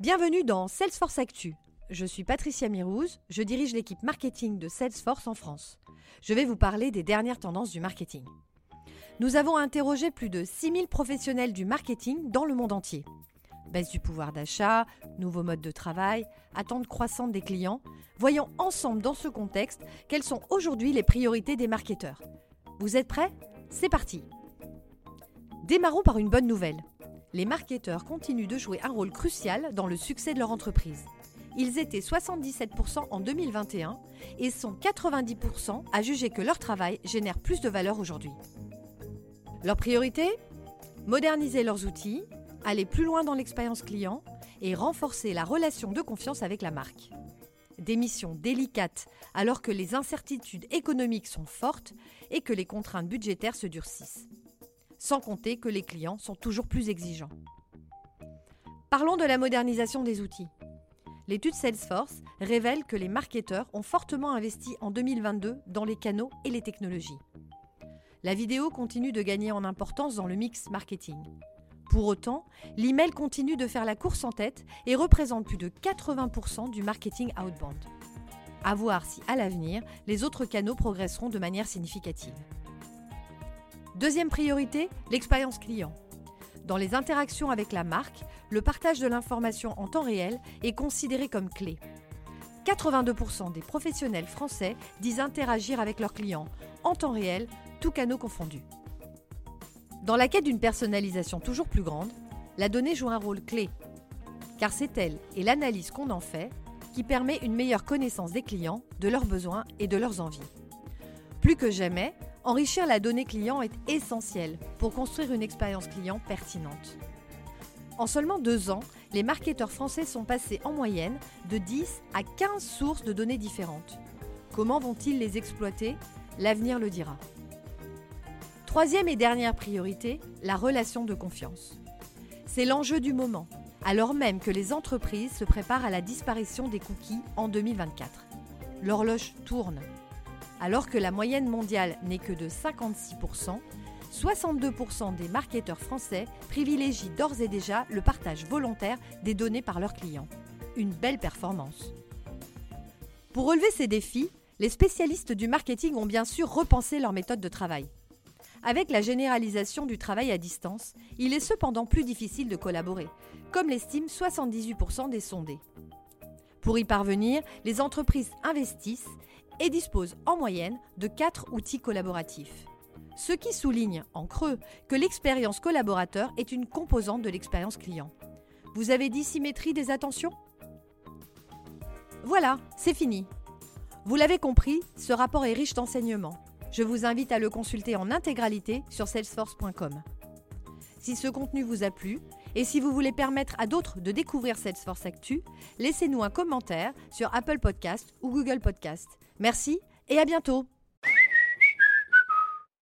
Bienvenue dans Salesforce Actu. Je suis Patricia Mirouz, je dirige l'équipe marketing de Salesforce en France. Je vais vous parler des dernières tendances du marketing. Nous avons interrogé plus de 6000 professionnels du marketing dans le monde entier. Baisse du pouvoir d'achat, nouveaux modes de travail, attentes croissantes des clients. Voyons ensemble dans ce contexte quelles sont aujourd'hui les priorités des marketeurs. Vous êtes prêts? C'est parti Démarrons par une bonne nouvelle les marketeurs continuent de jouer un rôle crucial dans le succès de leur entreprise. Ils étaient 77% en 2021 et sont 90% à juger que leur travail génère plus de valeur aujourd'hui. Leur priorité? Moderniser leurs outils, aller plus loin dans l'expérience client et renforcer la relation de confiance avec la marque. Des missions délicates alors que les incertitudes économiques sont fortes et que les contraintes budgétaires se durcissent sans compter que les clients sont toujours plus exigeants. Parlons de la modernisation des outils. L'étude Salesforce révèle que les marketeurs ont fortement investi en 2022 dans les canaux et les technologies. La vidéo continue de gagner en importance dans le mix marketing. Pour autant, l'email continue de faire la course en tête et représente plus de 80% du marketing outbound. À voir si, à l'avenir, les autres canaux progresseront de manière significative. Deuxième priorité, l'expérience client. Dans les interactions avec la marque, le partage de l'information en temps réel est considéré comme clé. 82% des professionnels français disent interagir avec leurs clients en temps réel, tous canaux confondus. Dans la quête d'une personnalisation toujours plus grande, la donnée joue un rôle clé, car c'est elle et l'analyse qu'on en fait qui permet une meilleure connaissance des clients, de leurs besoins et de leurs envies. Plus que jamais, Enrichir la donnée client est essentiel pour construire une expérience client pertinente. En seulement deux ans, les marketeurs français sont passés en moyenne de 10 à 15 sources de données différentes. Comment vont-ils les exploiter? L'avenir le dira. Troisième et dernière priorité, la relation de confiance. C'est l'enjeu du moment, alors même que les entreprises se préparent à la disparition des cookies en 2024. L'horloge tourne alors que la moyenne mondiale n'est que de 56%, 62% des marketeurs français privilégient d'ores et déjà le partage volontaire des données par leurs clients. Une belle performance. Pour relever ces défis, les spécialistes du marketing ont bien sûr repensé leur méthode de travail. Avec la généralisation du travail à distance, il est cependant plus difficile de collaborer, comme l'estiment 78% des sondés. Pour y parvenir, les entreprises investissent et disposent en moyenne de 4 outils collaboratifs. Ce qui souligne, en creux, que l'expérience collaborateur est une composante de l'expérience client. Vous avez dit symétrie des attentions? Voilà, c'est fini. Vous l'avez compris, ce rapport est riche d'enseignements. Je vous invite à le consulter en intégralité sur salesforce.com. Si ce contenu vous a plu, et si vous voulez permettre à d'autres de découvrir Salesforce Actu, laissez-nous un commentaire sur Apple Podcast ou Google Podcast. Merci et à bientôt